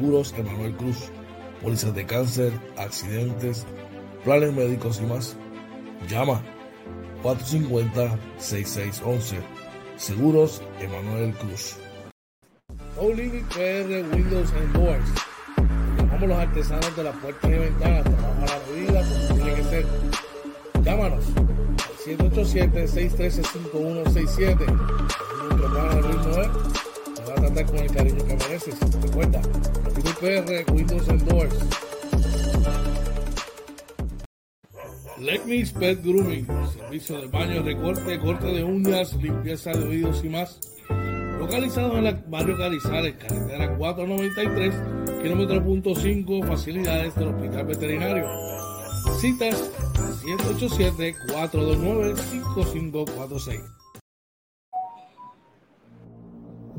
Seguros Emanuel Cruz, pólizas de cáncer, accidentes, planes médicos y más. Llama 450-6611. Seguros Emanuel Cruz. No Limit PR Windows and Doors. Llamamos los artesanos de las puertas y ventanas. Trabajo a la medida como tiene que ser. Llámanos 787-613-5167. Nuestro con el cariño que mereces. Recuerda, Limit PR Windows and. Let Pet Grooming, servicio de baño, recorte, corte de uñas, limpieza de oídos y más. Localizado en el barrio Carizales, carretera 493, kilómetro punto 5, facilidades del Hospital Veterinario. Citas 787-429-5546.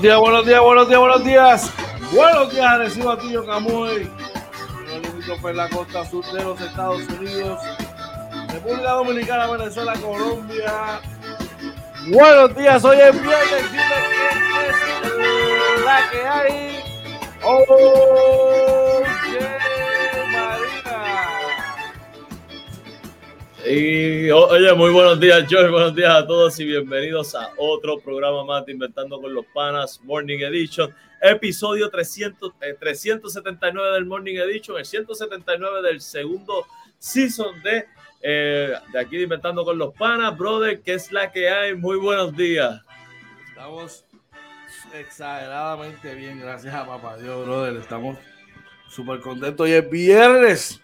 Buenos días, buenos días, buenos días, buenos días. Buenos días, Arecibo Atillo Camuy. En la costa sur de los Estados Unidos. República Dominicana, Venezuela, Colombia. Buenos días, hoy es viernes. Es la que hay. Oh, Y oye, muy buenos días, George. Buenos días a todos y bienvenidos a otro programa más de Inventando con los Panas Morning Edition, episodio 300, 379 eh, del Morning Edition, el 179 del segundo season de, eh, de aquí de Inventando con los Panas. Brother, ¿qué es la que hay? Muy buenos días. Estamos exageradamente bien, gracias a papá Dios, brother. Estamos súper contentos. Hoy es viernes.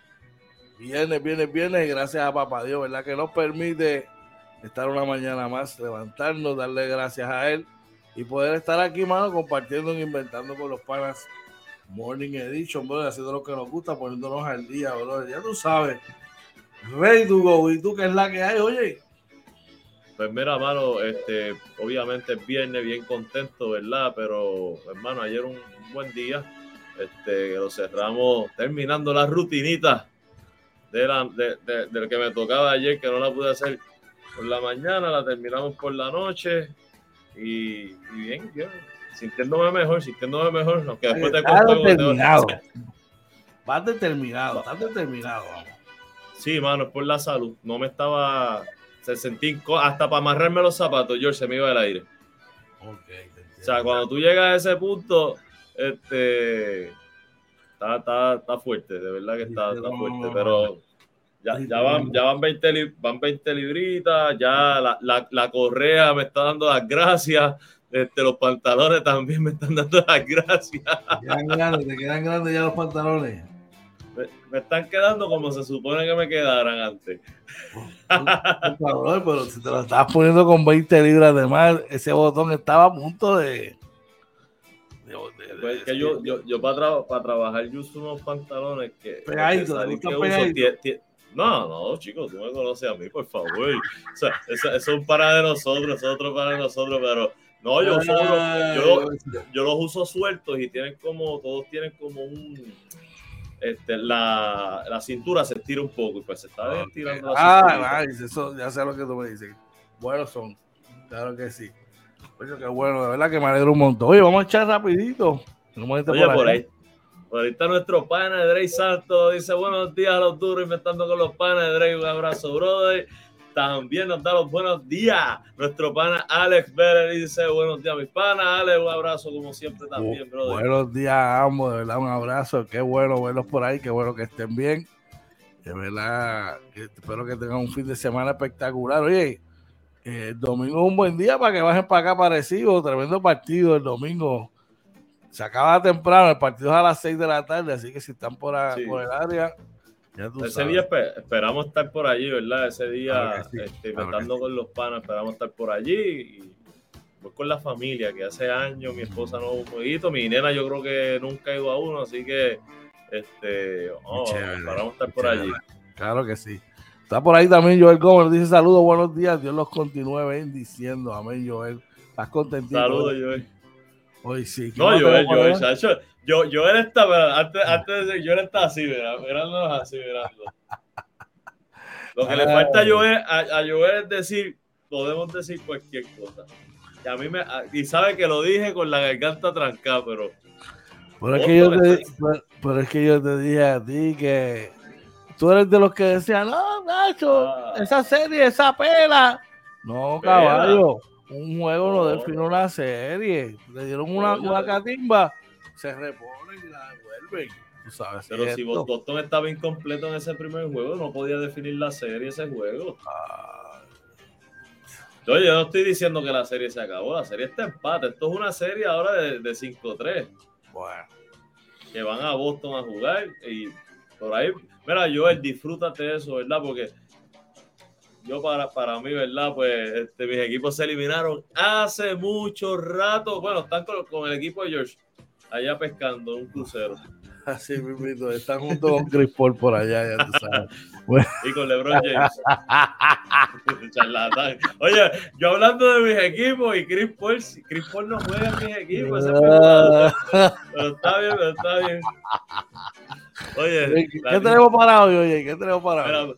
Viernes, viernes, viernes, gracias a Papá Dios, ¿verdad? Que nos permite estar una mañana más, levantarnos, darle gracias a Él y poder estar aquí, mano, compartiendo y inventando con los panas Morning Edition, bro, haciendo lo que nos gusta, poniéndonos al día, bro. Ya tú sabes. Rey to ¿y tú qué es la que hay, oye? Pues mira, mano, este, obviamente es viernes, bien contento, ¿verdad? Pero, hermano, ayer un, buen día, este, lo cerramos terminando la rutinita de, la, de, lo que me tocaba ayer, que no la pude hacer por la mañana, la terminamos por la noche y, bien, bien, sintiéndome mejor, sintiéndome mejor, aunque después te determinado. Vas determinado, estás determinado. Sí, mano, es por la salud. No me estaba. Se sentí hasta para amarrarme los zapatos, George, se me iba el aire. Okay, o sea, cuando tú llegas a ese punto, este está, está, está fuerte, de verdad que está, está fuerte, pero ya, ya, van, ya van, 20, van 20 libritas, ya la, la, la, correa me está dando las gracias, este, los pantalones también me están dando las gracias. Te quedan grandes, te quedan grandes ya los pantalones. Me, están quedando como se supone que me quedaran antes. pero si te lo estabas poniendo con 20 libras de más, ese botón estaba a punto de pues que yo, yo, yo para, para trabajar yo uso unos pantalones que, no, no, chicos, tú me conoces a mí, por favor. O sea, eso, es un para de nosotros, es otro para de nosotros, pero no, yo, uso, yo, yo, los uso sueltos y tienen como, todos tienen como un, este, la, la cintura se estira un poco y pues se está estirando Ah, nice, eso ya sé lo que tú me dices. Buenos son, claro que sí. Oye, qué bueno, de verdad que me alegro un montón. Oye, vamos a echar rapidito. Oye, por, ahí. Por ahí está nuestro pana de Drey Santos. Dice buenos días a los duros inventando con los panas de Drey. Un abrazo, brother. También nos da los buenos días. Nuestro pana Alex Vélez dice buenos días, mis panas. Alex, un abrazo como siempre también, brother. Buenos días a ambos, de verdad, un abrazo. Qué bueno verlos por ahí, qué bueno que estén bien. De verdad, espero que tengan un fin de semana espectacular. Oye, el domingo es un buen día para que bajen para acá parecido. Tremendo partido el domingo. Se acaba temprano, el partido es a las 6 de la tarde, así que si están por, por el área, ese día esperamos estar por allí, ¿verdad? Ese día, este, con los panos, esperamos estar por allí y voy con la familia, que hace años mi esposa no un jueguito, mi nena yo creo que nunca ha ido a uno, así que este, oh, esperamos estar por allí. Claro que sí. Está por ahí también Joel Gómez, dice saludos, buenos días, Dios los continúe bendiciendo, amén Joel. ¿Estás contentito? Saludos Joel. Hoy sí. No, Joel, Joel, Joel, yo, yo él está, antes, antes de yo él está así, mirándonos así, mirando. Lo que le falta a Joel, a, a Joel es decir, podemos decir cualquier cosa. Y a mí me, y sabe que lo dije con la garganta trancada, pero. Pero es, que yo te, pero, es que yo te dije a ti que tú eres de los que decían, no, Nacho, ah. esa serie, esa pela. No, caballo, un juego no, define una serie. Le dieron una, una catimba se reponen y la devuelven. sabes, Pero si Boston estaba incompleto en ese primer juego, no podía definir la serie ese juego. Yo, yo no estoy diciendo que la serie se acabó, la serie está empate. Esto es una serie ahora de, de 5-3. Bueno. Que van a Boston a jugar y por ahí, mira, Joel, disfrútate de eso, ¿verdad? Porque yo para, para mí, ¿verdad? Pues este, mis equipos se eliminaron hace mucho rato. Bueno, están con, con el equipo de George allá pescando un crucero. Así mismo, están junto con Chris Paul por allá, ya tú sabes. Y con LeBron James. Oye, yo hablando de mis equipos y Chris Paul, Chris Paul no juega en mis equipos, pero está bien, pero está bien. Oye, ¿qué tenemos para hoy? Oye, ¿qué tenemos para hoy?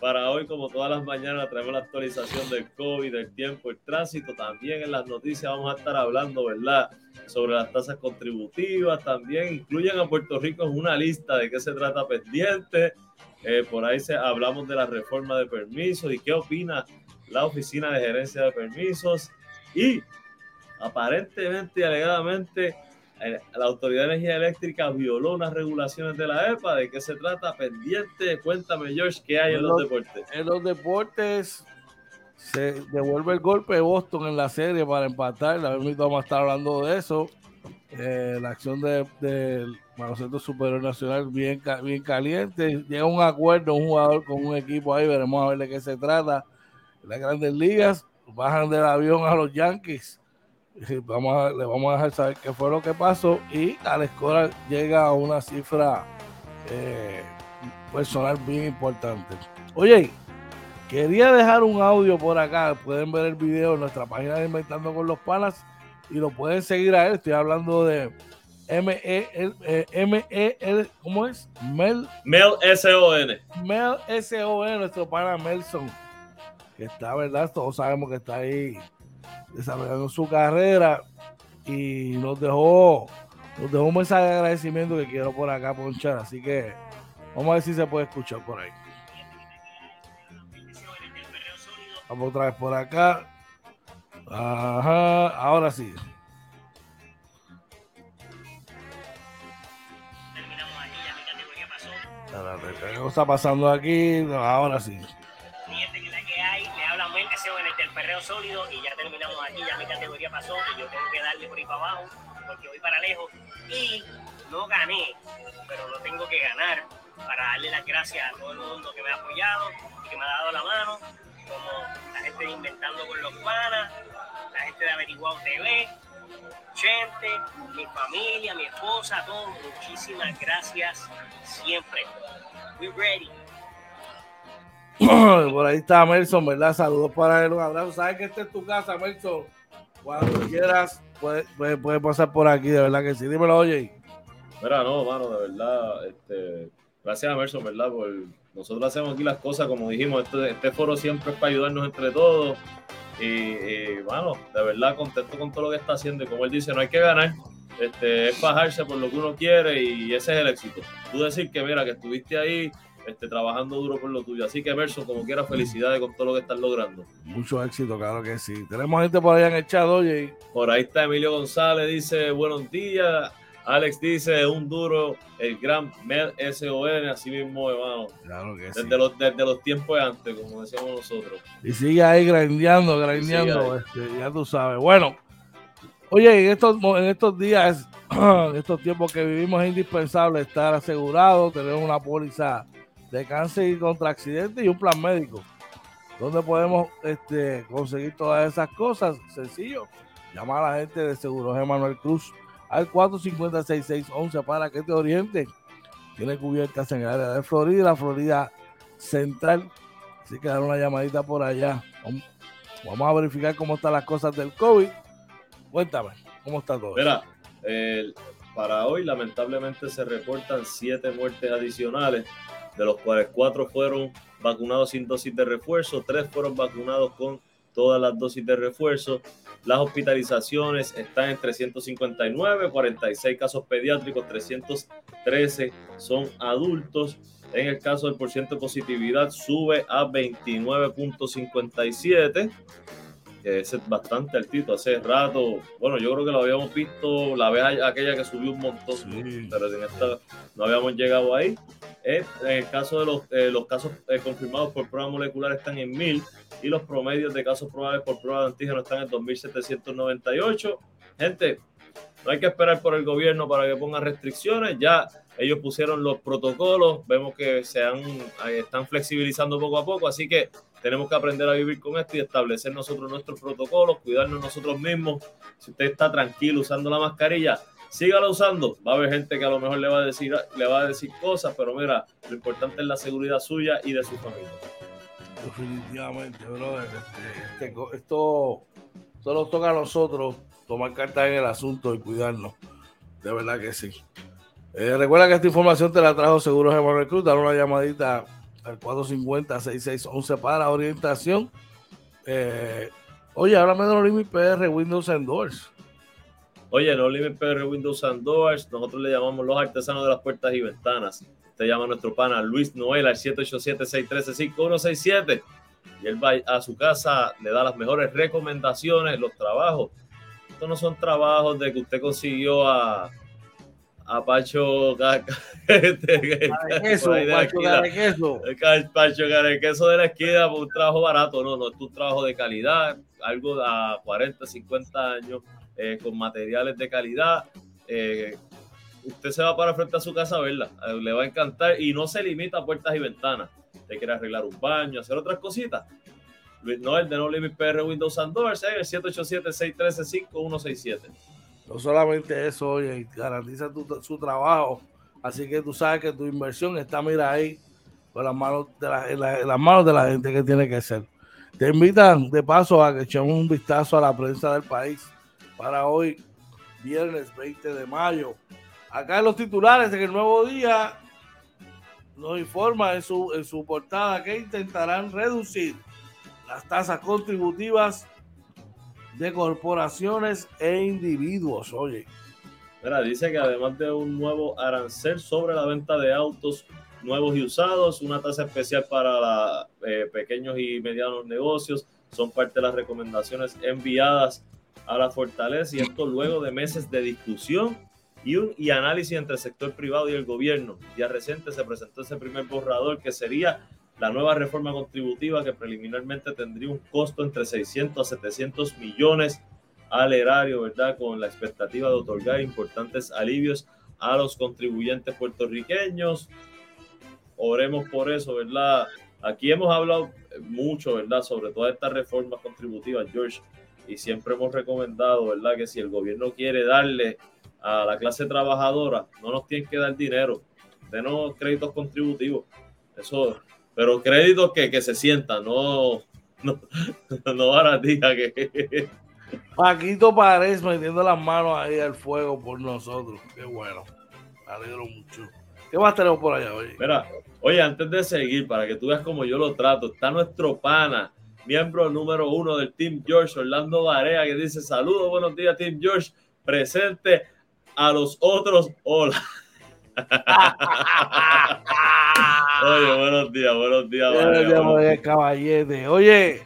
Para hoy, como todas las mañanas, traemos la actualización del COVID, del tiempo, el tránsito. También en las noticias vamos a estar hablando, ¿verdad? Sobre las tasas contributivas. También incluyen a Puerto Rico en una lista de qué se trata pendiente. Eh, por ahí se, hablamos de la reforma de permisos y qué opina la Oficina de Gerencia de Permisos. Y aparentemente y alegadamente la Autoridad de Energía Eléctrica violó unas regulaciones de la EPA. ¿De qué se trata? Pendiente. Cuéntame, George, ¿qué hay en, los, deportes? En los deportes se devuelve el golpe de Boston en la serie para empatar. La vamos a estar hablando de eso. Eh, la acción del de, baloncesto superior nacional bien, bien caliente. Llega un acuerdo un jugador con un equipo ahí. Veremos a ver de qué se trata. Las grandes ligas bajan del avión a los Yankees Vamos a, le vamos a dejar saber qué fue lo que pasó y Alex Cora llega a una cifra eh, personal bien importante. Oye, quería dejar un audio por acá. Pueden ver el video en nuestra página de Inventando con los Panas y lo pueden seguir a él. Estoy hablando de M-E-L, M-E-L, ¿cómo es? Mel. Mel S-O-N. Mel S-O-N, nuestro pana Melson. Que está, ¿verdad? Todos sabemos que está ahí desarrollando su carrera y nos dejó, nos dejó un mensaje de agradecimiento que quiero por acá ponchar. Así que vamos a ver si se puede escuchar por ahí. Vamos otra vez por acá. Ajá, ahora sí. ¿Qué está pasando aquí? Ahora sí en el perreo sólido y ya terminamos aquí, ya mi categoría pasó y yo tengo que darle por ahí para abajo porque voy para lejos y no gané, pero no tengo que ganar para darle las gracias a todo el mundo que me ha apoyado y que me ha dado la mano, como la gente de Inventando con los Panas, la gente de Averiguado TV, gente, mi familia, mi esposa, todos, muchísimas gracias siempre. We ready. Por ahí está Melson, ¿verdad? Saludos para él, un abrazo. Sabes que esta es tu casa, Melson. Cuando quieras, puedes puede, pasar por aquí, de verdad que sí. Dímelo, oye. Mira, no, mano, de verdad, este, gracias a Melson, ¿verdad? Por, nosotros hacemos aquí las cosas, como dijimos, este, este foro siempre es para ayudarnos entre todos. Y, bueno, de verdad contento con todo lo que está haciendo. Y como él dice, no hay que ganar, este, es bajarse por lo que uno quiere y ese es el éxito. Tú decir que, mira, que estuviste ahí este, trabajando duro por lo tuyo. Así que, Emerson, como quiera, felicidades con todo lo que estás logrando. Mucho éxito, claro que sí. Tenemos gente por allá en el chat, oye. Por ahí está Emilio González, dice, buenos días. Alex dice, un duro, el gran Med SON, así mismo, hermano. Claro que desde sí. Los, desde los tiempos de antes, como decíamos nosotros. Y sigue ahí grandeando, grandeando, este, ya tú sabes. Bueno, oye, en estos, en estos días, en estos tiempos que vivimos, es indispensable estar asegurado, tener una póliza de cáncer y contra accidentes y un plan médico. ¿Dónde podemos este, conseguir todas esas cosas? Sencillo. Llama a la gente de Seguros Emanuel Cruz al 450-6611 para que te oriente. Tiene cubiertas en el área de Florida, la Florida Central. Así que dar una llamadita por allá. Vamos a verificar cómo están las cosas del COVID. Cuéntame, ¿cómo está todo? Mira, para hoy lamentablemente se reportan siete muertes adicionales, de los cuales cuatro fueron vacunados sin dosis de refuerzo, tres fueron vacunados con todas las dosis de refuerzo. Las hospitalizaciones están en 359, 46 casos pediátricos, 313 son adultos. En el caso del porcentaje de positividad sube a 29.57 que es bastante altito. Hace rato, bueno, yo creo que lo habíamos visto la vez aquella que subió un montón, pero en esta no habíamos llegado ahí. En el caso de los, eh, los casos eh, confirmados por prueba molecular están en 1000 y los promedios de casos probables por prueba de antígeno están en 2798. Gente, no hay que esperar por el gobierno para que ponga restricciones. Ya ellos pusieron los protocolos. Vemos que se han, están flexibilizando poco a poco. Así que tenemos que aprender a vivir con esto y establecer nosotros nuestros protocolos, cuidarnos nosotros mismos. Si usted está tranquilo usando la mascarilla, sígala usando. Va a haber gente que a lo mejor le va a decir, le va a decir cosas, pero mira, lo importante es la seguridad suya y de su familia. Definitivamente, brother. Este, este, esto solo toca a nosotros tomar cartas en el asunto y cuidarnos. De verdad que sí. Eh, recuerda que esta información te la trajo Seguros de Cruz. Dar una llamadita al 450-6611 para orientación. Eh, oye, háblame de No Limit PR Windows and Doors. Oye, No Limit PR Windows and Doors, nosotros le llamamos los artesanos de las puertas y ventanas. Te llama nuestro pana Luis Noel al 787-613-5167 y él va a su casa, le da las mejores recomendaciones, los trabajos. Estos no son trabajos de que usted consiguió a a Pacho este, queso, Pacho queso. Pacho queso de la esquina por un trabajo barato, no, no, es un trabajo de calidad, algo a 40, 50 años, eh, con materiales de calidad. Eh, usted se va para frente a su casa a verla, eh, le va a encantar y no se limita a puertas y ventanas. Usted quiere arreglar un baño, hacer otras cositas. Luis Noel de No Limit PR Windows and Doors, el 787-613-5167. No solamente eso, oye, garantiza su trabajo. Así que tú sabes que tu inversión está, mira ahí, con las manos de la, en, las manos de la gente que tiene que ser. Te invitan de paso a que echemos un vistazo a la prensa del país para hoy, viernes 20 de mayo. Acá en los titulares en el nuevo día nos informa en su, en su portada que intentarán reducir las tasas contributivas de corporaciones e individuos. Oye. Mira, dice que además de un nuevo arancel sobre la venta de autos nuevos y usados, una tasa especial para eh, pequeños y medianos negocios, son parte de las recomendaciones enviadas a la fortaleza y esto luego de meses de discusión y, un, y análisis entre el sector privado y el gobierno. Ya reciente se presentó ese primer borrador que sería la nueva reforma contributiva que preliminarmente tendría un costo entre 600 a 700 millones al erario, ¿verdad? Con la expectativa de otorgar importantes alivios a los contribuyentes puertorriqueños. Oremos por eso, ¿verdad? Aquí hemos hablado mucho, ¿verdad? Sobre todas estas reformas contributivas, George, y siempre hemos recomendado, ¿verdad? Que si el gobierno quiere darle a la clase trabajadora, no nos tienen que dar dinero, denos créditos contributivos. Eso pero créditos que, que se sientan, no, no, no que. Paquito Párez metiendo las manos ahí al fuego por nosotros. Qué bueno. Me alegro mucho. ¿Qué más tenemos por allá, oye? Mira, oye, antes de seguir, para que tú veas cómo yo lo trato, está nuestro pana, miembro número uno del Team George, Orlando Barea, que dice saludos, buenos días, Team George, presente a los otros, hola. Oye, buenos días, buenos días. Buenos caballete. Oye,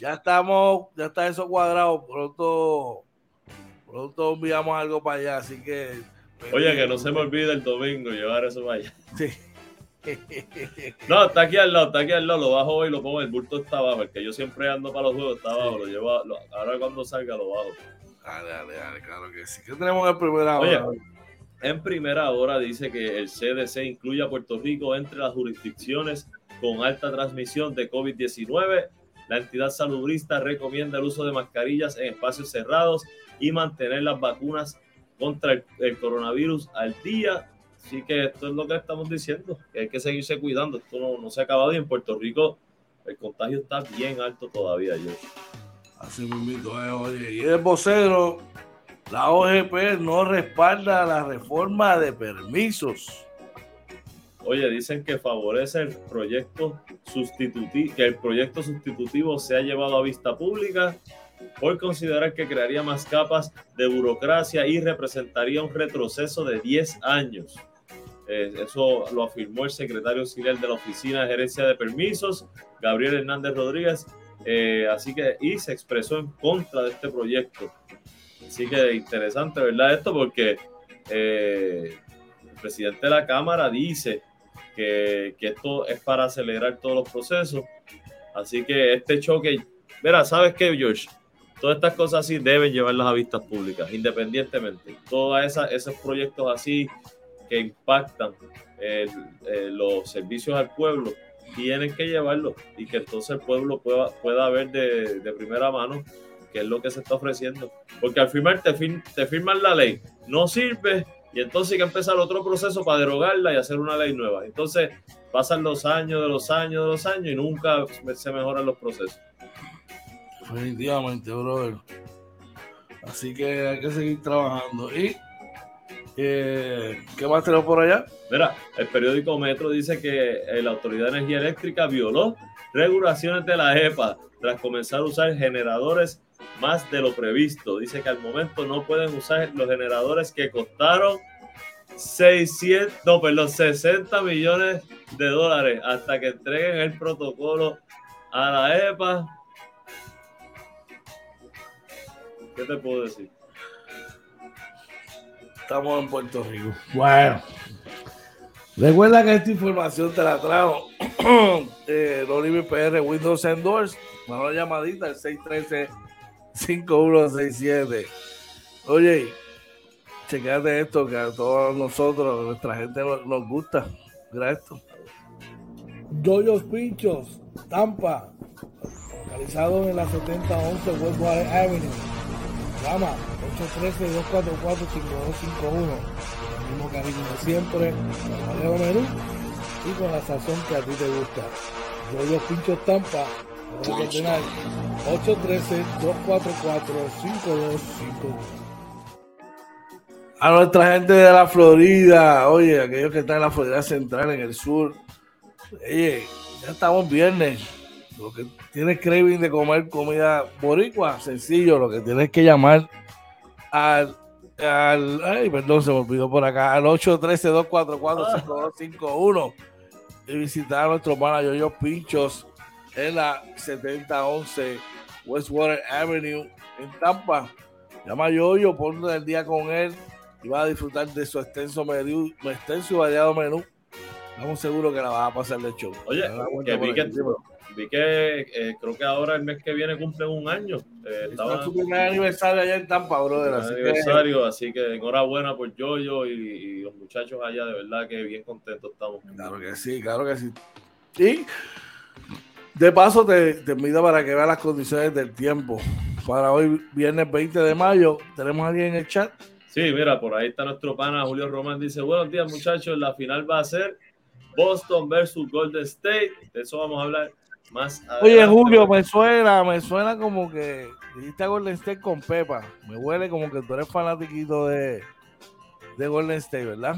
ya estamos, ya está eso cuadrado. Pronto, pronto enviamos algo para allá, así que. Oye, que no se me olvide el domingo llevar eso para allá. Sí. No, está aquí al lado, está aquí al lado, lo bajo hoy, lo pongo, el bulto está abajo, el que yo siempre ando para los juegos está abajo, lo llevo, ahora cuando salga lo bajo. Dale, dale, dale, claro que sí. ¿Qué tenemos en primera hora? Oye, en primera hora dice que el CDC incluye a Puerto Rico entre las jurisdicciones con alta transmisión de COVID-19. La entidad salubrista recomienda el uso de mascarillas en espacios cerrados y mantener las vacunas contra el, coronavirus al día. Así que esto es lo que estamos diciendo, que hay que seguirse cuidando. Esto no, se ha acabado y en Puerto Rico el contagio está bien alto todavía. Yo. Así mismo, eh, oye, y el vocero la OGP no respalda la reforma de permisos. Oye, dicen que favorece el proyecto sustitutivo, que el proyecto sustitutivo se ha llevado a vista pública por considerar que crearía más capas de burocracia y representaría un retroceso de 10 años. Eh, eso lo afirmó el secretario auxiliar de la Oficina de Gerencia de Permisos, Gabriel Hernández Rodríguez, eh, así que y se expresó en contra de este proyecto. Así que interesante, ¿verdad? Esto porque eh, el presidente de la Cámara dice que, esto es para acelerar todos los procesos. Así que este choque, mira, ¿sabes qué, George? Todas estas cosas así deben llevarlas a vistas públicas, independientemente. Todos esos proyectos así que impactan los servicios al pueblo, tienen que llevarlos y que entonces el pueblo pueda, pueda ver de, de primera mano que es lo que se está ofreciendo. Porque al firmar te, te firman la ley, no sirve y entonces hay que empezar otro proceso para derogarla y hacer una ley nueva. Entonces pasan los años de los años de los años y nunca se mejoran los procesos. Definitivamente, brother. Así que hay que seguir trabajando. ¿Y eh, qué más tenemos por allá? Mira, el periódico Metro dice que la Autoridad de Energía Eléctrica violó regulaciones de la EPA tras comenzar a usar generadores más de lo previsto. Dice que al momento no pueden usar los generadores que costaron 600, no, perdón, 60 millones de dólares hasta que entreguen el protocolo a la EPA. ¿Qué te puedo decir? Estamos en Puerto Rico. Bueno. Recuerda que esta información te la trajo eh, PR Windows Endorse. Una llamadita al 613 5167. Oye, checate esto que a todos nosotros, nuestra gente nos, gusta. Mira esto. Doyos Pinchos, Tampa, localizado en la 7011 Westwater Avenue. Llama 813-244-5251. El mismo cariño de siempre, el menú y con la sazón que a ti te gusta. Doyos Pinchos Tampa, 813-244-5251. A nuestra gente de la Florida, oye, aquellos que están en la Florida Central, en el sur, oye, ya estamos viernes. Lo que tienes craving de comer comida boricua, sencillo, lo que tienes que llamar al, al ay, perdón, se me olvidó por acá, al 813-244-5251 y visitar a nuestro manager Yo Pinchos en la 7011 Westwater Avenue en Tampa. Llama a Yoyo, ponte el día con él y vas a disfrutar de su extenso menú, extenso y variado menú. Estamos seguros que la vas a pasar de show. Oye, que vi, que, vi que eh, creo que ahora el mes que viene cumple un año. Eh, estaba su primer aniversario allá en Tampa, brother. Así aniversario, así que enhorabuena por Yoyo y, y los muchachos allá, de verdad que bien contentos estamos. Claro que sí, claro que sí. Y de paso, te, te invito para que veas las condiciones del tiempo. Para hoy, viernes 20 de mayo, ¿tenemos a alguien en el chat? Sí, mira, por ahí está nuestro pana Julio Román. Dice: Buenos días, muchachos. La final va a ser Boston versus Golden State. De eso vamos a hablar más Oye, Julio, me suena, me suena como que dijiste a Golden State con Pepa. Me huele como que tú eres fanático de, de Golden State, ¿verdad?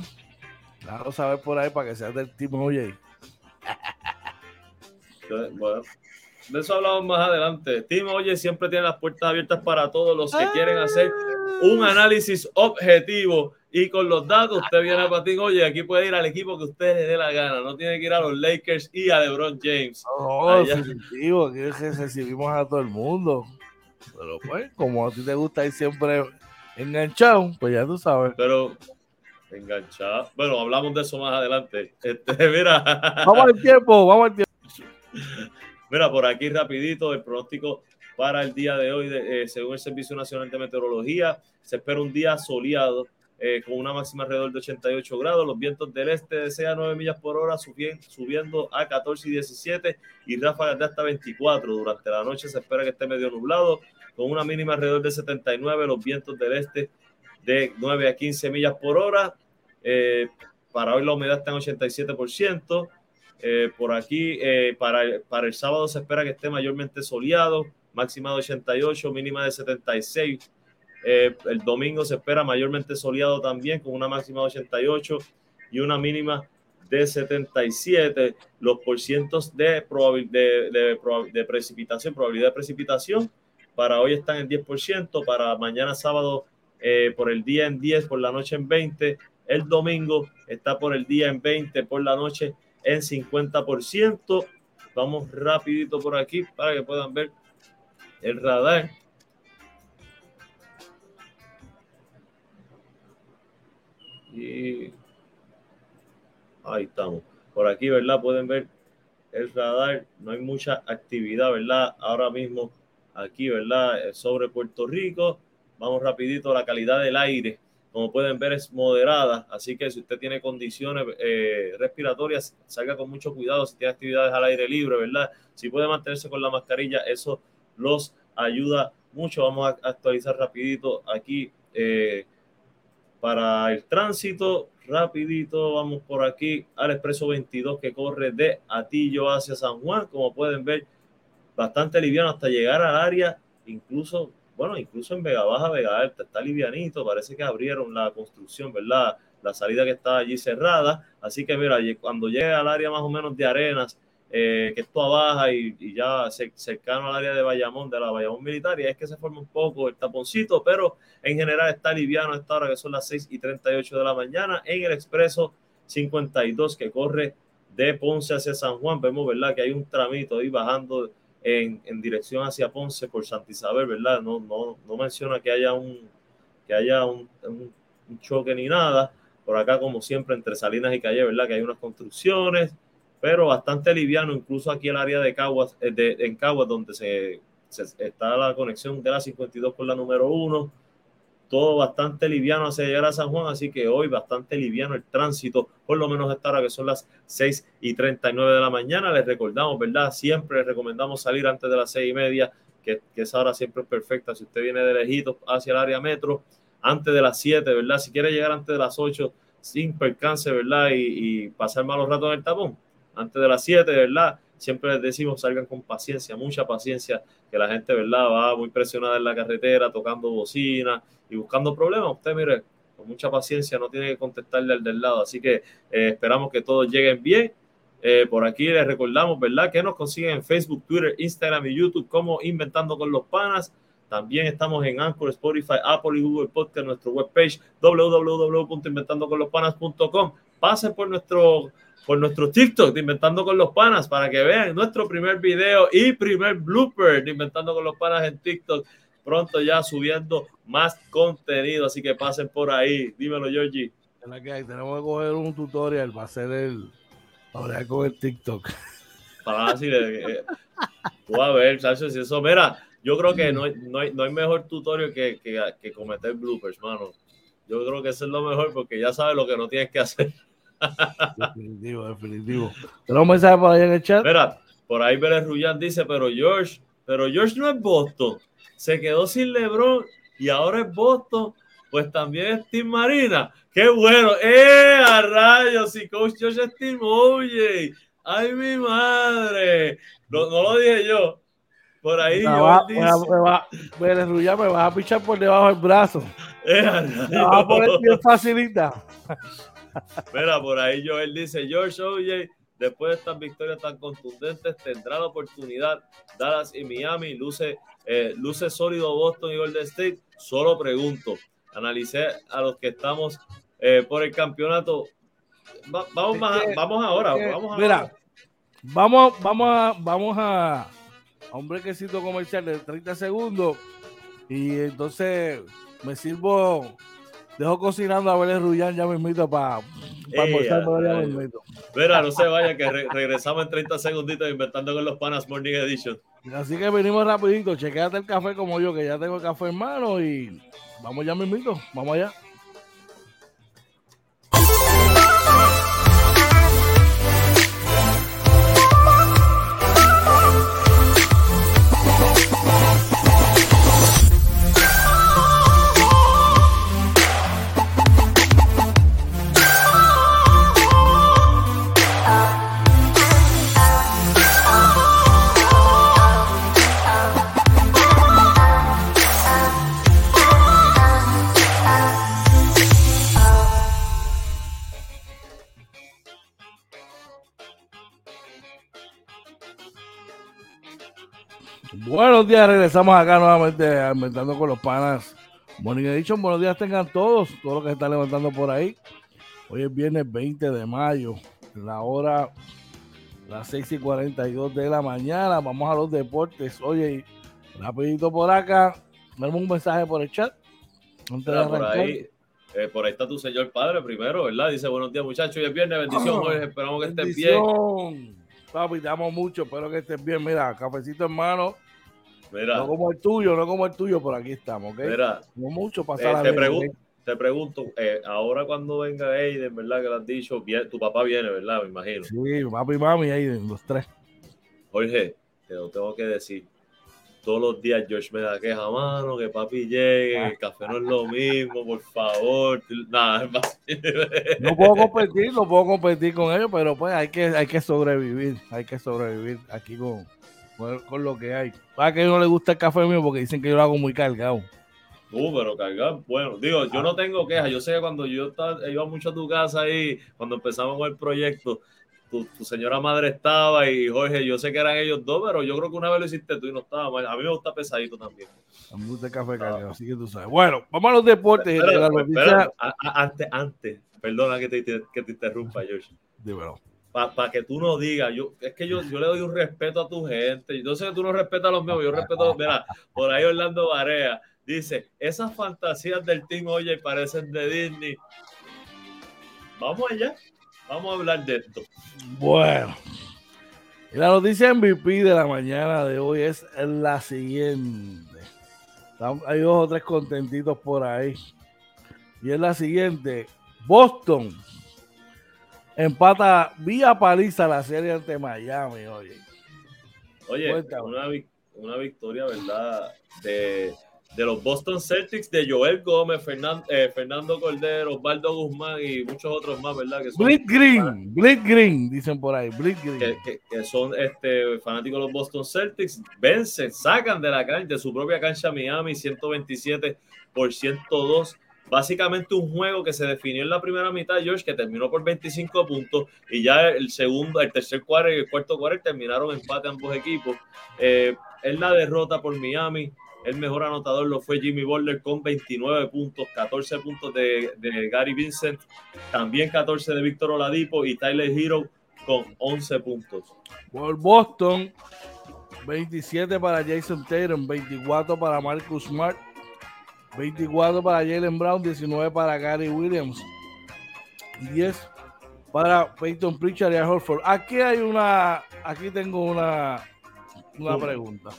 Déjalo saber por ahí para que seas del Team Oye. Bueno, de eso hablamos más adelante. Team Oye siempre tiene las puertas abiertas para todos los que quieren hacer un análisis objetivo y con los datos usted viene a Team Oye, aquí puede ir al equipo que usted le dé la gana, no tiene que ir a los Lakers y a LeBron James. No, definitivo, que recibimos a todo el mundo. Pero pues, como a ti te gusta ir siempre enganchado, pues ya tú sabes. Pero enganchado. Bueno, hablamos de eso más adelante. Este, mira. Vamos al tiempo, vamos al tiempo. Mira, por aquí rapidito el pronóstico para el día de hoy, eh, según el Servicio Nacional de Meteorología, se espera un día soleado eh, con una máxima alrededor de 88 grados. Los vientos del este de a 9 millas por hora, subiendo a 14 y 17 y ráfagas de hasta 24. Durante la noche se espera que esté medio nublado, con una mínima alrededor de 79. Los vientos del este de 9 a 15 millas por hora. Eh, para hoy la humedad está en 87%. Eh, por aquí, para, para el sábado se espera que esté mayormente soleado, máxima de 88, mínima de 76 eh, el domingo se espera mayormente soleado también, con una máxima de 88 y una mínima de 77. Los porcientos de, de, de, precipitación, probabilidad de precipitación, para hoy están en 10%, para mañana sábado eh, por el día en 10, por la noche en 20. El domingo está por el día en 20, por la noche en 50%. Vamos rapidito por aquí para que puedan ver el radar. Y ahí estamos. Por aquí, ¿verdad? Pueden ver el radar. No hay mucha actividad, ¿verdad? Ahora mismo aquí, ¿verdad? Eh, sobre Puerto Rico. Vamos rapidito. La calidad del aire, como pueden ver, es moderada. Así que si usted tiene condiciones eh, respiratorias, salga con mucho cuidado. Si tiene actividades al aire libre, ¿verdad? Si puede mantenerse con la mascarilla, eso los ayuda mucho. Vamos a actualizar rapidito aquí. Eh, para el tránsito. Rapidito, vamos por aquí al expreso 22 que corre de Atillo hacia San Juan. Como pueden ver, bastante liviano hasta llegar al área, incluso, bueno, incluso en Vega Baja, Vega Alta, está livianito. Parece que abrieron la construcción, ¿verdad? La salida que está allí cerrada. Así que mira, cuando llegue al área más o menos de Arenas, eh, que esto abaja y, y, ya cercano al área de Bayamón, de la Bayamón Militar, y es que se forma un poco el taponcito, pero en general está liviano a esta hora que son las 6 y 38 de la mañana en el expreso 52 que corre de Ponce hacia San Juan. Vemos, ¿verdad? Que hay un tramito ahí bajando en, en dirección hacia Ponce por Santa Isabel, ¿verdad? No, no, no menciona que haya un, que haya un, un choque ni nada. Por acá, como siempre, entre Salinas y Calle, ¿verdad? Que hay unas construcciones pero bastante liviano, incluso aquí el área de Caguas, eh, de, en Caguas, donde se, está la conexión de la 52 con la número 1, todo bastante liviano hacia llegar a San Juan, así que hoy bastante liviano el tránsito, por lo menos esta hora que son las 6 y 39 de la mañana, les recordamos, ¿verdad? Siempre les recomendamos salir antes de las 6 y media, que, que esa hora siempre es perfecta, si usted viene de hacia el área metro, antes de las 7, ¿verdad? Si quiere llegar antes de las 8, sin percance, ¿verdad? Y, y pasar malos ratos en el tapón, antes de las 7, ¿verdad? Siempre les decimos salgan con paciencia, mucha paciencia, que la gente, ¿verdad? Va muy presionada en la carretera, tocando bocina y buscando problemas. Usted, mire, con mucha paciencia, no tiene que contestarle al del lado. Así que eh, esperamos que todos lleguen bien. Eh, por aquí les recordamos, ¿verdad? Que nos consiguen en Facebook, Twitter, Instagram y YouTube como Inventando con los Panas. También estamos en Anchor, Spotify, Apple y Google Podcast, nuestro webpage www.inventandoconlospanas.com. Pasen por nuestro por nuestro TikTok de Inventando con los Panas para que vean nuestro primer video y primer blooper de Inventando con los Panas en TikTok. Pronto ya subiendo más contenido, así que pasen por ahí. Dímelo, Georgie. Tenemos que coger un tutorial para hacer el. Ahora con el TikTok. Fácil. Eh, tú a ver, si eso. Mira, yo creo que no hay, no hay, no hay mejor tutorial que, que, que cometer bloopers, mano. Yo creo que eso es lo mejor porque ya sabes lo que no tienes que hacer. Definitivo, definitivo. Tenemos un mensaje por ahí en el chat. Mira, por ahí Vélez Rullán dice, pero George, pero George no es Boston. Se quedó sin LeBron y ahora es Boston. Pues también es Team Marina. ¡Qué bueno! ¡Eh, a rayos! Si Coach George es Team Oye. ¡Ay, mi madre! No, no, lo dije yo. Por ahí va, dice... Vélez Rullán me vas a pichar por debajo del brazo. Eh, me vas a poner bien facilita. Mira, por ahí Joel dice, George Oye Después de estas victorias tan contundentes, tendrá la oportunidad Dallas y Miami. Luce, eh, luce sólido Boston y Golden State. Solo pregunto, analicé a los que estamos eh, por el campeonato. vamos, vamos ahora. vamos mira, vamos, vamos a, vamos a, a un brequecito comercial de 30 segundos. Y entonces me sirvo Dejo cocinando a ver el Rullán ya mismito para pa almorzar ya Mira, no se vaya que regresamos en 30 segunditos inventando con los panas Morning Edition. Así que venimos rapidito, chequeate el café como yo, que ya tengo el café en mano y vamos ya mismito, vamos allá. Buenos días, regresamos acá nuevamente inventando con los panas. Morning Edition, buenos días tengan todos, todos los que se están levantando por ahí. Hoy es viernes 20 de mayo, la hora las 6 y 42 de la mañana. Vamos a los deportes. Oye, rapidito por acá, tenemos un mensaje por el chat. por, ahí, eh, por ahí está tu señor padre primero, ¿verdad? Dice buenos días muchachos, hoy es viernes, bendición, ah, esperamos que estén bien. Papi, te amo mucho, espero que estén bien. Mira, cafecito en mano no como el tuyo, no como el tuyo, por aquí estamos, ¿ok? Mira, no mucho pasar eh, te, pregunto, te pregunto, eh, ahora cuando venga Aiden, ¿verdad? Que lo has dicho, tu papá viene, ¿verdad? Me imagino. Sí, papi y mami, Aiden, los tres. Jorge, te lo tengo que decir. Todos los días George me da queja, mano, que papi llegue, el café no es lo mismo, por favor. Nada, es más. No puedo competir, no puedo competir con ellos, pero pues hay que, hay que sobrevivir, hay que sobrevivir aquí con, con, lo que hay. Para que no le gusta el café mío porque dicen que yo lo hago muy cargado. Uh, pero cargado, bueno, digo, yo no tengo quejas. Yo sé que cuando yo estaba, iba mucho a tu casa ahí, cuando empezamos con el proyecto, tu, señora madre estaba y Jorge, yo sé que eran ellos dos, pero yo creo que una vez lo hiciste tú y no estaba mal. A mí me gusta pesadito también. A mí me gusta el café así que tú sabes. Bueno, vamos a los deportes. antes, antes, perdona que te, que te interrumpa, George. Dímelo para que tú no digas, yo, es que yo, yo le doy un respeto a tu gente, yo sé que tú no respetas a los míos, yo respeto a los, mira, por ahí Orlando Barea dice, esas fantasías del Team Oye parecen de Disney. Vamos allá, vamos a hablar de esto. Bueno, la noticia MVP de la mañana de hoy es la siguiente. Hay dos o tres contentitos por ahí. Y es la siguiente. Boston empata vía paliza la serie ante Miami, oye. Oye, una, victoria, ¿verdad? De, los Boston Celtics, de Joel Gómez, eh, Fernando Cordero, Osvaldo Guzmán y muchos otros más, ¿verdad? Que son Blitz Green, Blitz Green, dicen por ahí, Blitz Green. Que, son este, fanáticos de los Boston Celtics, vencen, sacan de la cancha, de su propia cancha Miami, 127 por 102 básicamente un juego que se definió en la primera mitad, George, que terminó por 25 puntos y ya el segundo, el tercer cuarto y el cuarto cuarto terminaron empate ambos equipos. Eh, en la derrota por Miami, el mejor anotador lo fue Jimmy Butler con 29 puntos, 14 puntos de, Gary Vincent, también 14 de Víctor Oladipo y Tyler Hero con 11 puntos. Por Boston, 27 para Jason Tatum, 24 para Marcus Smart, 24 para Jalen Brown, 19 para Gary Williams, 10 para Peyton Pritchard y Horford. Aquí hay una, aquí tengo una, una pregunta.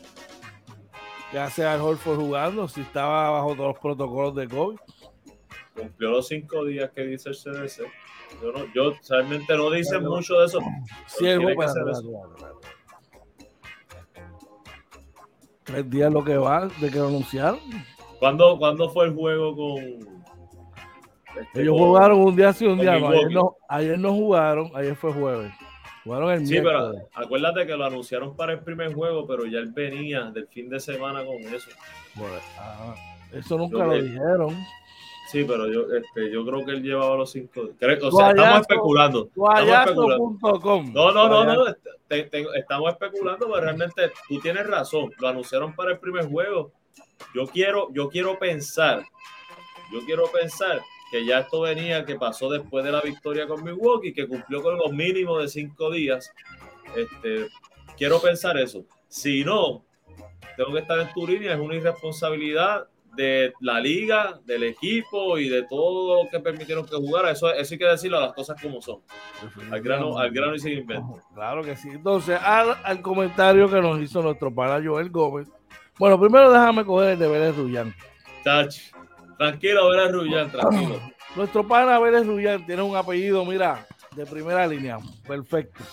¿Qué hace Al Horford jugando si estaba bajo todos los protocolos de COVID? Cumplió los cinco días que dice el CDC. Yo, no, yo realmente no dicen mucho de eso. Sí, el Tres días lo que va de que lo anunciaron. ¿Cuándo, ¿Cuándo, fue el juego con.? Este, Ellos jugaron un día sí, un día no. Ayer, no. ayer no jugaron, ayer fue jueves. Jugaron el Sí, pero acuérdate que lo anunciaron para el primer juego, pero ya él venía del fin de semana con eso. eso nunca lo, dijeron. Sí, pero yo, este, yo creo que él llevaba los cinco. o sea, estamos especulando. No, no, no, no. estamos especulando, pero realmente tú tienes razón. Lo anunciaron para el primer juego. Yo quiero, yo quiero pensar, yo quiero pensar que ya esto venía, que pasó después de la victoria con Milwaukee, que cumplió con los mínimos de cinco días. Este, quiero pensar eso. Si no, tengo que estar en tu línea, es una irresponsabilidad de la liga, del equipo y de todo lo que permitieron que jugara. Eso, eso hay que decirlo a las cosas como son. Al grano, al grano y sin invento. Claro que sí. Entonces, al, comentario que nos hizo nuestro pana Joel Gómez. Bueno, primero déjame coger el de Vélez Rullán. Tranquilo, Vélez Rullán, tranquilo. Nuestro pana Vélez Rullán tiene un apellido, mira, de primera línea. Perfecto.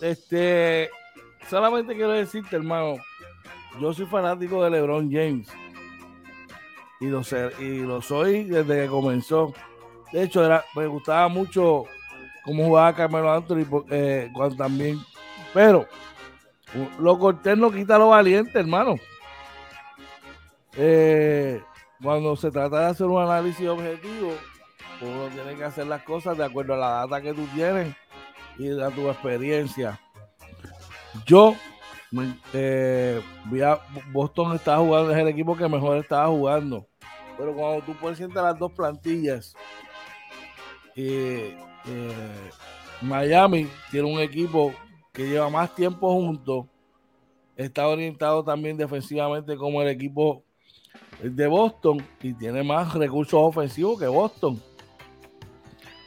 Este, solamente quiero decirte, hermano, yo soy fanático de LeBron James y lo, y lo soy desde que comenzó. De hecho, me gustaba mucho cómo jugaba Carmelo Anthony eh, cuando también. Pero lo cortés no quita lo valiente, hermano. Eh, cuando se trata de hacer un análisis objetivo, uno tiene que hacer las cosas de acuerdo a la data que tú tienes y a tu experiencia. Yo eh, Boston estaba jugando, es el equipo que mejor estaba jugando. Pero cuando tú puedes sentar las dos plantillas, eh, eh, Miami tiene un equipo que lleva más tiempo juntos, está orientado también defensivamente como el equipo de Boston y tiene más recursos ofensivos que Boston.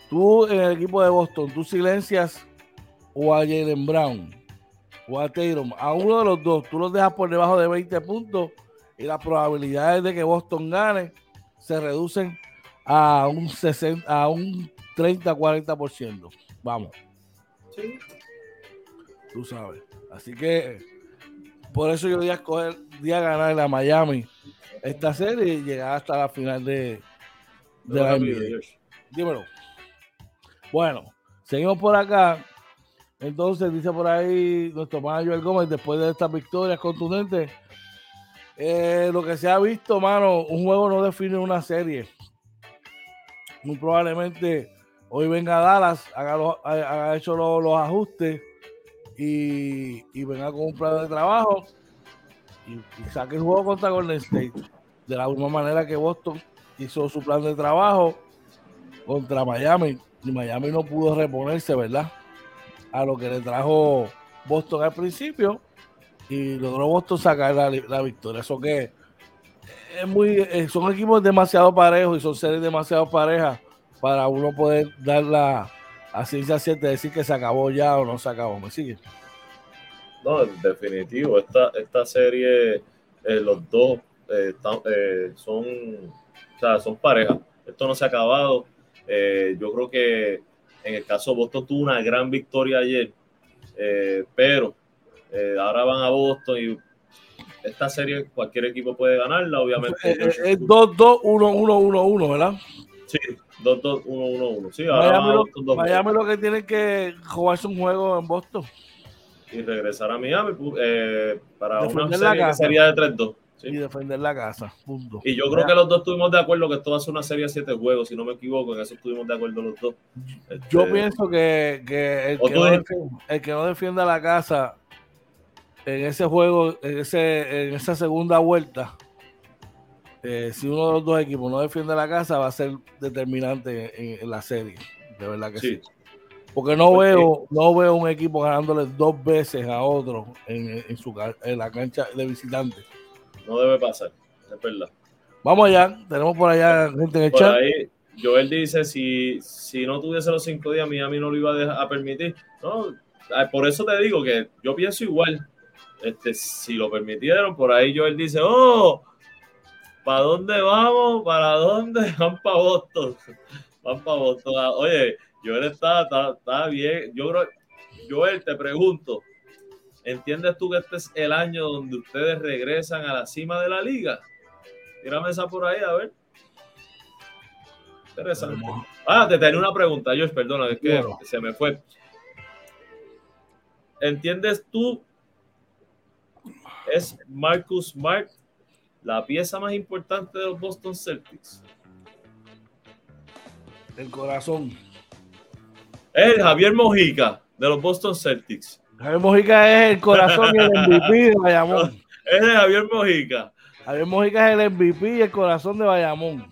Tú en el equipo de Boston, tú silencias o a Jalen Brown o a Tatum, a uno de los dos, tú los dejas por debajo de 20 puntos y las probabilidades de que Boston gane se reducen a un 60, a un 30-40%. Vamos. Sí. Tú sabes. Así que por eso yo voy a escoger, día ganar a Miami esta serie y llegar hasta la final de, de la NBA. Dímelo. Bueno, seguimos por acá. Entonces, dice por ahí nuestro hermano Joel Gómez, después de estas victorias contundentes, eh, lo que se ha visto, mano, un juego no define una serie. Muy probablemente hoy venga Dallas, haga, hecho los, ajustes y, venga con un plan de trabajo y, saque el juego contra Golden State. De la misma manera que Boston hizo su plan de trabajo contra Miami y Miami no pudo reponerse, ¿verdad? A lo que le trajo Boston al principio y logró Boston sacar la, victoria. Eso que es muy, eh, son equipos demasiado parejos y son series demasiado parejas para uno poder dar la a ciencia cierta decir que se acabó ya o no se acabó. ¿Me sigue? No, definitivo. Esta, esta serie, eh, los dos eh, son, o sea, son parejas. Esto no se ha acabado. yo creo que en el caso de Boston tuvo una gran victoria ayer, pero eh, ahora van a Boston y esta serie cualquier equipo puede ganarla, obviamente. Es 2-2-1-1-1-1, ¿verdad? Sí, 2-2-1-1-1. Sí, Miami, lo, que tiene que jugarse un juego en Boston. Y regresar a Miami eh, para una serie que sería de 3-2. Y defender la casa, punto. Y yo creo que los dos estuvimos de acuerdo que esto va a ser una serie de 7 juegos, si no me equivoco, en eso estuvimos de acuerdo los dos. Yo este, pienso que, que el, que no defienda, el que no defienda la casa en ese juego, en, ese, en esa segunda vuelta, eh, si uno de los dos equipos no defiende la casa, va a ser determinante en, la serie. De verdad que sí. Porque no pues veo, no veo un equipo ganándole dos veces a otro en, su, en la cancha de visitantes. No debe pasar, es verdad. Vamos allá, tenemos por allá gente en el chat. Ahí, Joel dice, si, si no tuviese los cinco días, Miami no lo iba a, a permitir. No, por eso te digo que yo pienso igual este, si lo permitieron, por ahí Joel dice, oh, ¿para dónde vamos? ¿Para dónde? Van para Boston. Van para Boston. Ah, oye, Joel está, está, bien. Yo creo, Joel, te pregunto, ¿entiendes tú que este es el año donde ustedes regresan a la cima de la liga? Tírame esa por ahí, a ver. Interesante. Ah, te tenía una pregunta, Joel, perdona, es que se me fue. ¿Entiendes tú ¿Es Marcus Smart la pieza más importante de los Boston Celtics? El corazón. Es Javier Mojica, de los Boston Celtics. Javier Mojica es el corazón y el MVP de Bayamón. Es de Javier Mojica. Javier Mojica es el MVP y el corazón de Bayamón.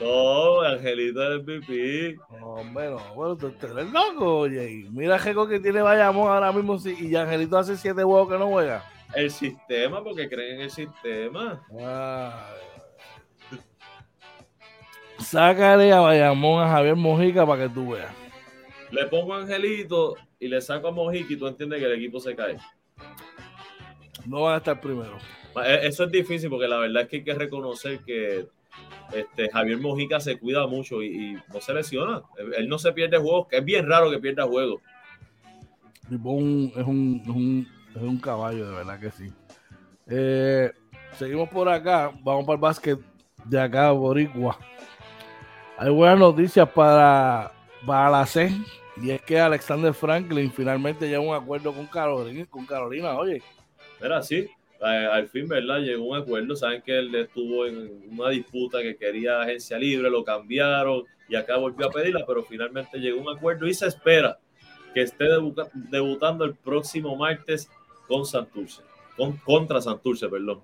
No, Angelito es el MVP. Hombre, no, bueno, tú eres loco, oye. Mira el que tiene Bayamón ahora mismo y Angelito hace siete huevos que no juega. El sistema, porque creen en el sistema. Sácale a Bayamón a Javier Mojica para que tú veas. Le pongo a Angelito y le saco a Mojica y tú entiendes que el equipo se cae. No van a estar primero. E, eso es difícil porque la verdad es que hay que reconocer que este, Javier Mojica se cuida mucho y, no se lesiona. Él no se pierde juegos, que es bien raro que pierda juegos. es, un, caballo, de verdad que sí. Eh, seguimos por acá, vamos para el básquet de acá, Boricua. Hay buenas noticias para, C, y es que Alexander Franklin finalmente llega a un acuerdo con Carolina, con Carolina oye. Era así, al fin, ¿verdad? Llegó un acuerdo. Saben que él estuvo en una disputa que quería agencia libre, lo cambiaron y acá volvió a pedirla, pero finalmente llegó un acuerdo y se espera que esté debutando el próximo martes con Santurce, con, contra Santurce, perdón.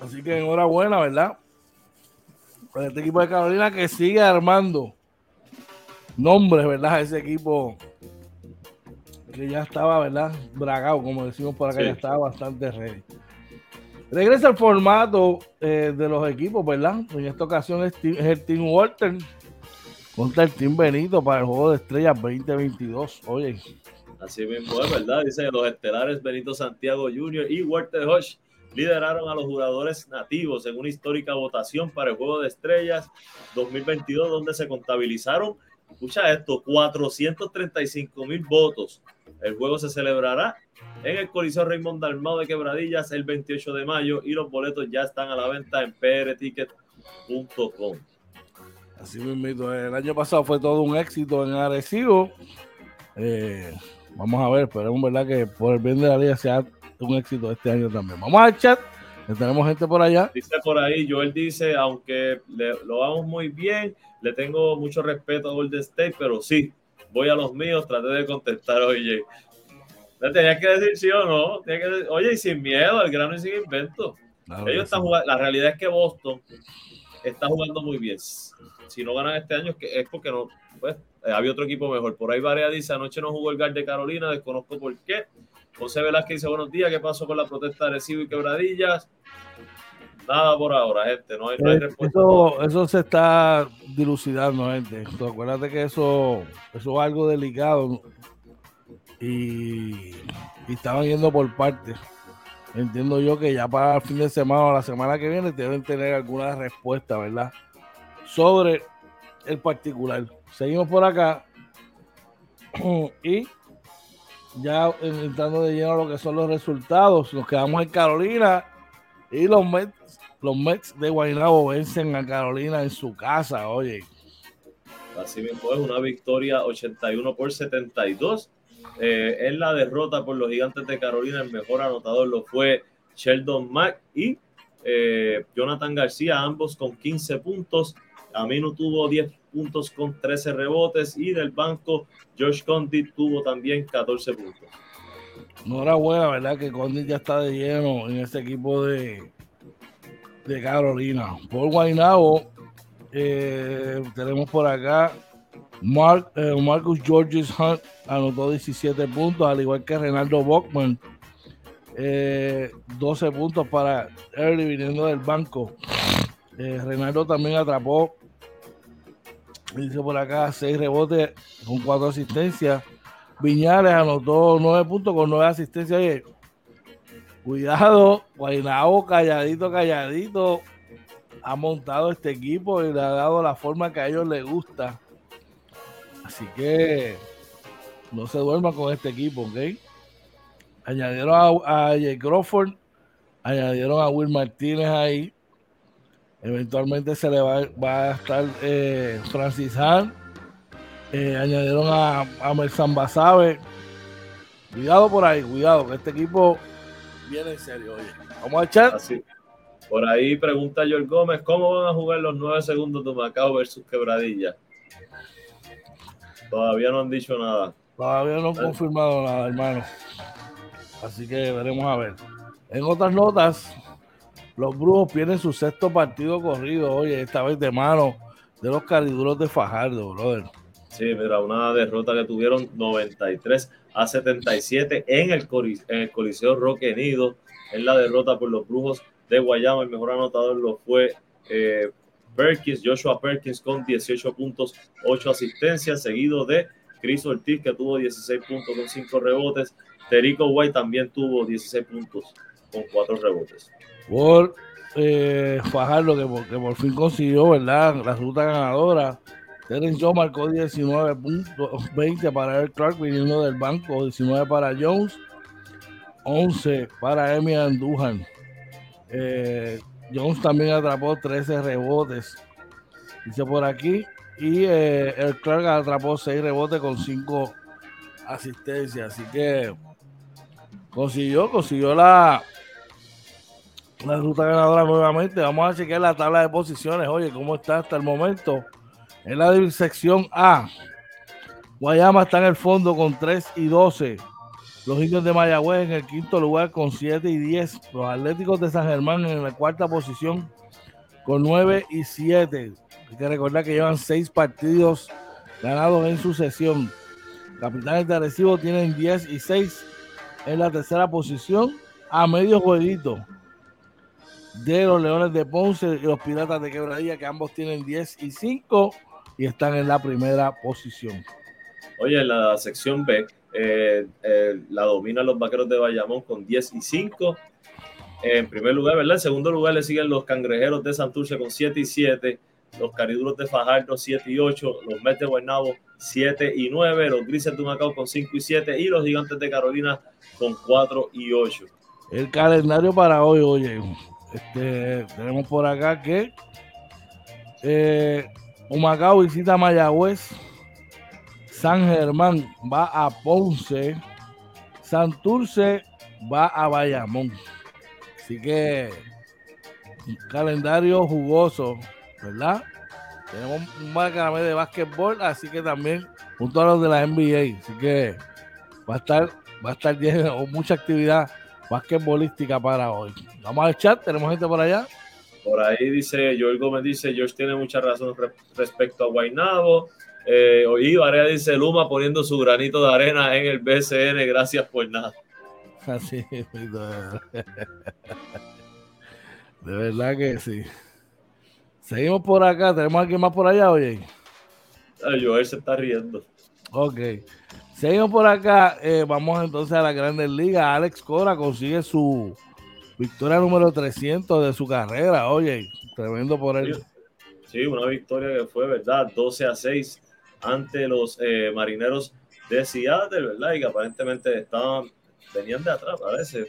Así que enhorabuena, ¿verdad? Para este equipo de Carolina que sigue armando nombres, ¿verdad? Ese equipo que ya estaba, ¿verdad? Bragado, como decimos por acá, ya estaba bastante ready. Regresa el formato eh, de los equipos, ¿verdad? En esta ocasión es, el Team Walter contra el Team Benito para el Juego de Estrellas 2022. Oye. Así mismo es, ¿verdad? Dice los estelares Benito Santiago Jr. y Walter Hodge lideraron a los jugadores nativos en una histórica votación para el Juego de Estrellas 2022, donde se contabilizaron, escucha esto, 435 mil votos el juego se celebrará en el Coliseo Raymond Dalmao de Quebradillas el 28 de mayo y los boletos ya están a la venta en prticket.com. Así mismo, el año pasado fue todo un éxito en Arecibo. Eh, vamos a ver, esperemos verdad que por el bien de la liga sea un éxito este año también. Vamos al chat, tenemos gente por allá. Dice por ahí, Joel dice, aunque lo vamos muy bien, le tengo mucho respeto a Golden State, pero sí, voy a los míos, traté de contestar, oye. Le tenías que decir sí o no. Que oye, y sin miedo, el grano y sin invento. Ellos están jugando, la realidad es que Boston está jugando muy bien. Si no ganan este año es, porque no, pues, eh, había otro equipo mejor. Por ahí Varea dice, anoche no jugó el GAR de Carolina, desconozco por qué. José Velázquez dice, buenos días, ¿qué pasó con la protesta de Recibo y Quebradillas? Nada por ahora, gente. No hay, eh, respuesta. Eso, se está dilucidando, gente. acuérdate que eso, eso es algo delicado y, estaban yendo por partes. Entiendo yo que ya para el fin de semana o la semana que viene deben tener alguna respuesta, ¿verdad? Sobre el particular. Seguimos por acá y ya entrando de lleno a lo que son los resultados. Nos quedamos en Carolina y los Mets, los Mets de Guaynabo vencen a Carolina en su casa, oye. Así mismo es una victoria 81 por 72. Eh, en la derrota por los gigantes de Carolina, el mejor anotador lo fue Sheldon Mack y eh, Jonathan García, ambos con 15 puntos. Amino tuvo 10 puntos con 13 rebotes y del banco Josh Condit tuvo también 14 puntos. Enhorabuena, ¿verdad? Que Condit ya está de lleno en ese equipo de, de Carolina. Por Guaynabo, eh, tenemos por acá Mark, eh, Marcus Georges Hunt anotó 17 puntos, al igual que Renaldo Bockman. 12 eh, puntos para Early viniendo del banco. Renaldo también atrapó, dice por acá, 6 rebotes con 4 asistencias. Viñales anotó 9 puntos con 9 asistencias. cuidado, Guaynabo calladito, calladito. Ha montado este equipo y le ha dado la forma que a ellos les gusta. Así que no se duerma con este equipo, ¿ok? Añadieron a, a Jay Crawford, añadieron a Will Martínez ahí. Eventualmente se le va, a estar eh, Francis Han eh, añadieron a, a Mersan Basabe. Cuidado por ahí, cuidado, que este equipo viene en serio. Oye, vamos a echar. Así. Por ahí pregunta Joel Gómez, ¿cómo van a jugar los nueve segundos de Macao versus Quebradilla? Todavía no han dicho nada. Todavía no han confirmado nada, hermano. Así que veremos a ver. En otras notas, los Brujos pierden su sexto partido corrido, oye, esta vez de mano de los cariduros de Fajardo, brother. Sí, mira, una derrota que tuvieron 93 a 77 en el, en el Coliseo Roque Nido. En la derrota por los Brujos de Guayama, el mejor anotador lo fue eh, Perkins, Joshua Perkins con 18 puntos, 8 asistencias, seguido de Chris Ortiz que tuvo 16 puntos con 5 rebotes. Terico White también tuvo 16 puntos con 4 rebotes. Por eh, Fajardo que, que, por fin consiguió, ¿verdad? La ruta ganadora. Terence Jones marcó 19 puntos, 20 para el Clark viniendo del banco, 19 para Jones, 11 para Emi Andujan. Eh, Jones también atrapó 13 rebotes, dice por aquí. Y eh, Clark atrapó 6 rebotes con 5 asistencias. Así que consiguió, consiguió la, la ruta ganadora nuevamente. Vamos a chequear la tabla de posiciones. Oye, ¿cómo está hasta el momento? En la sección A, Guayama está en el fondo con 3 y 12. Los indios de Mayagüez en el quinto lugar con 7 y 10. Los Atléticos de San Germán en la cuarta posición con 9 y 7. Hay que recordar que llevan 6 partidos ganados en sucesión. Capitanes de Arecibo tienen 10 y 6 en la tercera posición a medio jueguito de los Leones de Ponce y los Piratas de Quebradilla, que ambos tienen 10 y 5 y están en la primera posición. Oye, en la sección B, eh, eh, la dominan los Vaqueros de Bayamón con 10 y 5. En primer lugar, ¿verdad? En segundo lugar le siguen los Cangrejeros de Santurce con 7 y 7, los Cariduros de Fajardo 7 y 8, los Mets de Guaynabo 7 y 9, los Grises de Macao con 5 y 7 y los Gigantes de Carolina con 4 y 8. El calendario para hoy, oye, este, tenemos por acá que eh, Humacao visita Mayagüez, San Germán va a Ponce, Santurce va a Bayamón. Así que un calendario jugoso, ¿verdad? Tenemos un marcador de básquetbol, así que también junto a los de la NBA. Así que va a estar, va a estar lleno, mucha actividad basquetbolística para hoy. Vamos al chat, tenemos gente por allá. Por ahí dice, Joel Gómez dice, George tiene mucha razón respecto a Guainabo. Eh, y Varea dice, Luma poniendo su granito de arena en el BCN, gracias por nada. Así, de verdad que sí. Seguimos por acá, tenemos alguien más por allá, oye. Joel se está riendo. Ok. Seguimos por acá, eh, vamos entonces a la Grandes Ligas. Alex Cora consigue su victoria número 300 de su carrera. Oye, tremendo por él. Sí, una victoria que fue, ¿verdad? 12 a 6 ante los eh, marineros de Seattle, ¿verdad? Y que aparentemente estaban, venían de atrás, parece.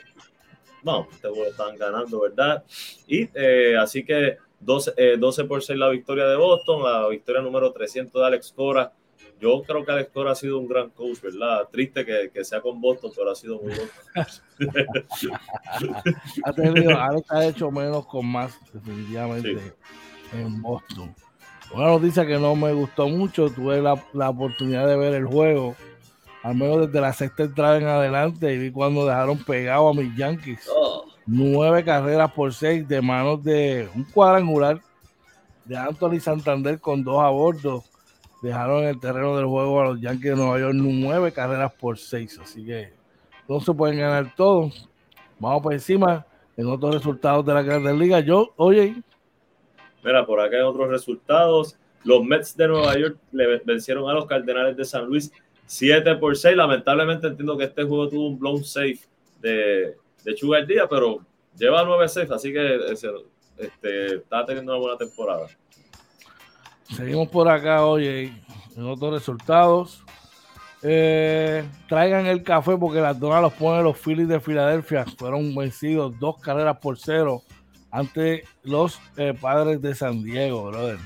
No, estaban ganando, ¿verdad? Y eh, así que 12, 12 por 6 la victoria de Boston, la victoria número 300 de Alex Cora yo creo que Alex Cora ha sido un gran coach, ¿verdad? Triste que, que sea con Boston, pero ha sido muy bueno. ha tenido, Alex ha hecho menos con más, definitivamente, en Boston. Una noticia que no me gustó mucho, tuve la, la, oportunidad de ver el juego, al menos desde la sexta entrada en adelante, y vi cuando dejaron pegado a mis Yankees. Oh. Nueve carreras por seis de manos de un cuadrangular de Anthony Santander con dos a bordo dejaron el terreno del juego a los Yankees de Nueva York nueve carreras por seis. Así que no se pueden ganar todos. Vamos por encima en otros resultados de la Grandes Liga. Yo, oye. Mira, por acá hay otros resultados. Los Mets de Nueva York le vencieron a los Cardenales de San Luis 7 por 6. Lamentablemente entiendo que este juego tuvo un blown safe de, de Sugar Díaz, pero lleva 9 safe, así que este, está teniendo una buena temporada. Seguimos por acá, oye, en otros resultados. Eh, traigan el café porque las donas los ponen los Phillies de Filadelfia. Fueron vencidos dos carreras por cero ante los eh, padres de San Diego, brother.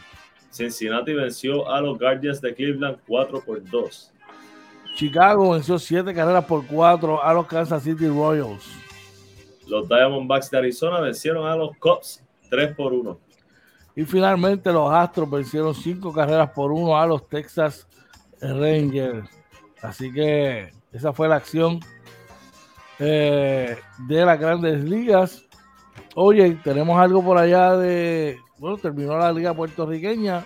Cincinnati venció a los Guardians de Cleveland 4 por 2. Chicago venció siete carreras por 4 a los Kansas City Royals. Los Diamondbacks de Arizona vencieron a los Cubs 3 por 1. Y finalmente los Astros vencieron cinco carreras por uno a los Texas Rangers. Así que esa fue la acción eh, de las grandes ligas. Oye, tenemos algo por allá de. Bueno, terminó la liga puertorriqueña.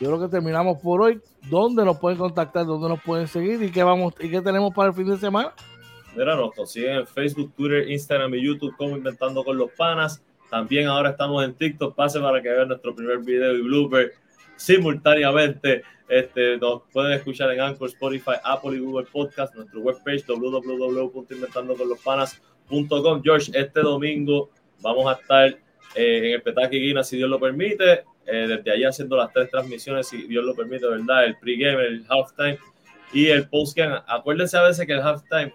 Yo creo que terminamos por hoy. ¿Dónde nos pueden contactar? ¿Dónde nos pueden seguir? ¿Y qué, vamos, y qué tenemos para el fin de semana? Mira, nos consiguen en Facebook, Twitter, Instagram y YouTube como Inventando con los Panas. También ahora estamos en TikTok. Pase para que vean nuestro primer video y blooper simultáneamente. Este, nos pueden escuchar en Anchor, Spotify, Apple y Google Podcast, nuestro webpage www.inventandoconlospanas.com. George, este domingo vamos a estar eh, en el Petaki Guina, si Dios lo permite. Eh, desde allí haciendo las tres transmisiones, si Dios lo permite, ¿verdad? El pregame, el halftime y el postgame. Acuérdense a veces que el halftime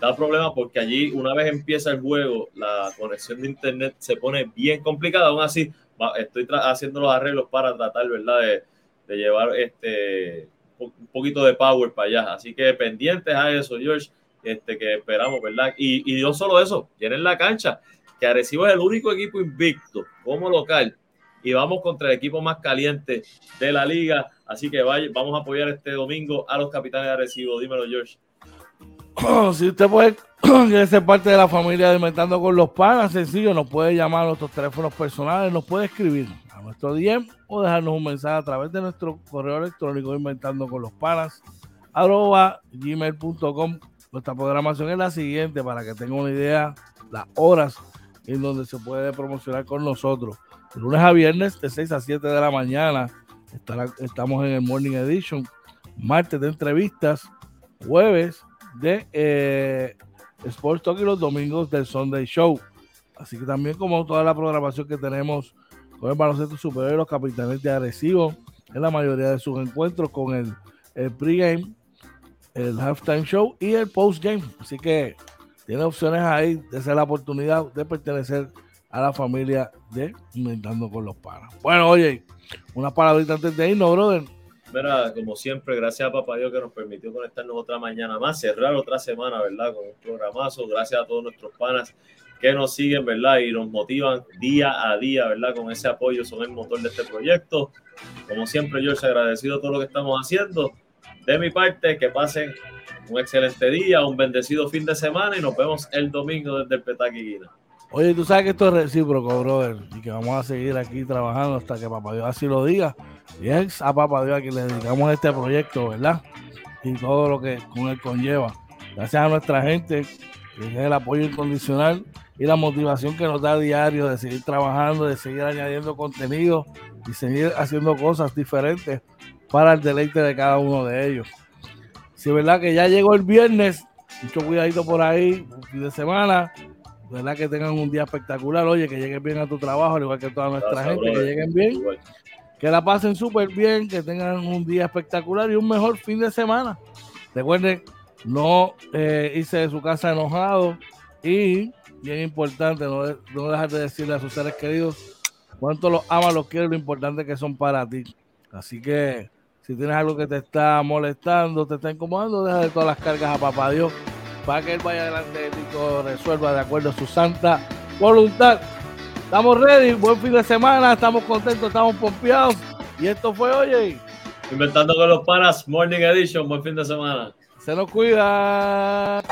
da problema porque allí, una vez empieza el juego, la conexión de internet se pone bien complicada. Aún así, estoy haciendo los arreglos para tratar, ¿verdad? De, de llevar este un poquito de power para allá. Así que pendientes a eso, George, este, que esperamos, ¿verdad? Y, y no solo eso, tienen la cancha, que Arecibo es el único equipo invicto como local y vamos contra el equipo más caliente de la liga. Así que vaya, vamos a apoyar este domingo a los capitanes de Arecibo. Dímelo, George. si usted puede ser parte de la familia de Inventando con los Panas, sencillo, nos puede llamar a nuestros teléfonos personales, nos puede escribir a nuestro DM o dejarnos un mensaje a través de nuestro correo electrónico inventando con los panas arroba gmail.com. Nuestra programación es la siguiente para que tengan una idea, las horas en donde se puede promocionar con nosotros. Lunes a viernes de 6 a 7 de la mañana estamos en el Morning Edition, martes de entrevistas, jueves de eh, Sports Talk y los domingos del Sunday Show. Así que también como toda la programación que tenemos con el baloncesto superior y los capitanes de agresivo en la mayoría de sus encuentros con el, el pregame, el halftime show y el postgame. Así que tiene opciones ahí de ser la oportunidad de pertenecer a la familia de Inventando con los Panas. Bueno, oye, una palabrita antes de irnos, brother. Mira, como siempre, gracias a Papá Dios que nos permitió conectarnos otra mañana más, cerrar otra semana, ¿verdad? Con un programazo. Gracias a todos nuestros panas que nos siguen, ¿verdad? Y nos motivan día a día, ¿verdad? Con ese apoyo, son el motor de este proyecto. Como siempre, George, agradecido todo lo que estamos haciendo. De mi parte, que pasen un excelente día, un bendecido fin de semana y nos vemos el domingo desde el Petaquiguina. Oye, tú sabes que esto es recíproco, brother, y que vamos a seguir aquí trabajando hasta que Papá Dios así lo diga. Y es a Papá Dios a quien le dedicamos este proyecto, ¿verdad? Y todo lo que con él conlleva. Gracias a nuestra gente, que es el apoyo incondicional y la motivación que nos da a diario de seguir trabajando, de seguir añadiendo contenido y seguir haciendo cosas diferentes para el deleite de cada uno de ellos. Si es verdad que ya llegó el viernes, mucho cuidadito por ahí, fin de semana, verdad que tengan un día espectacular, oye, que lleguen bien a tu trabajo, al igual que toda nuestra gente, que lleguen bien, que la pasen súper bien, que tengan un día espectacular y un mejor fin de semana. Recuerden, no eh, irse de su casa enojado y, bien importante, no, no dejar de decirle a sus seres queridos cuánto los amas, los quieres, lo importante que son para ti. Así que si tienes algo que te está molestando, te está incomodando, deja de todas las cargas a papá Dios para que él vaya adelante y todo resuelva de acuerdo a su santa voluntad. Estamos ready, buen fin de semana, estamos contentos, estamos pompeados. Y esto fue, oye. Inventando con los panas, Morning Edition, buen fin de semana. Se nos cuida.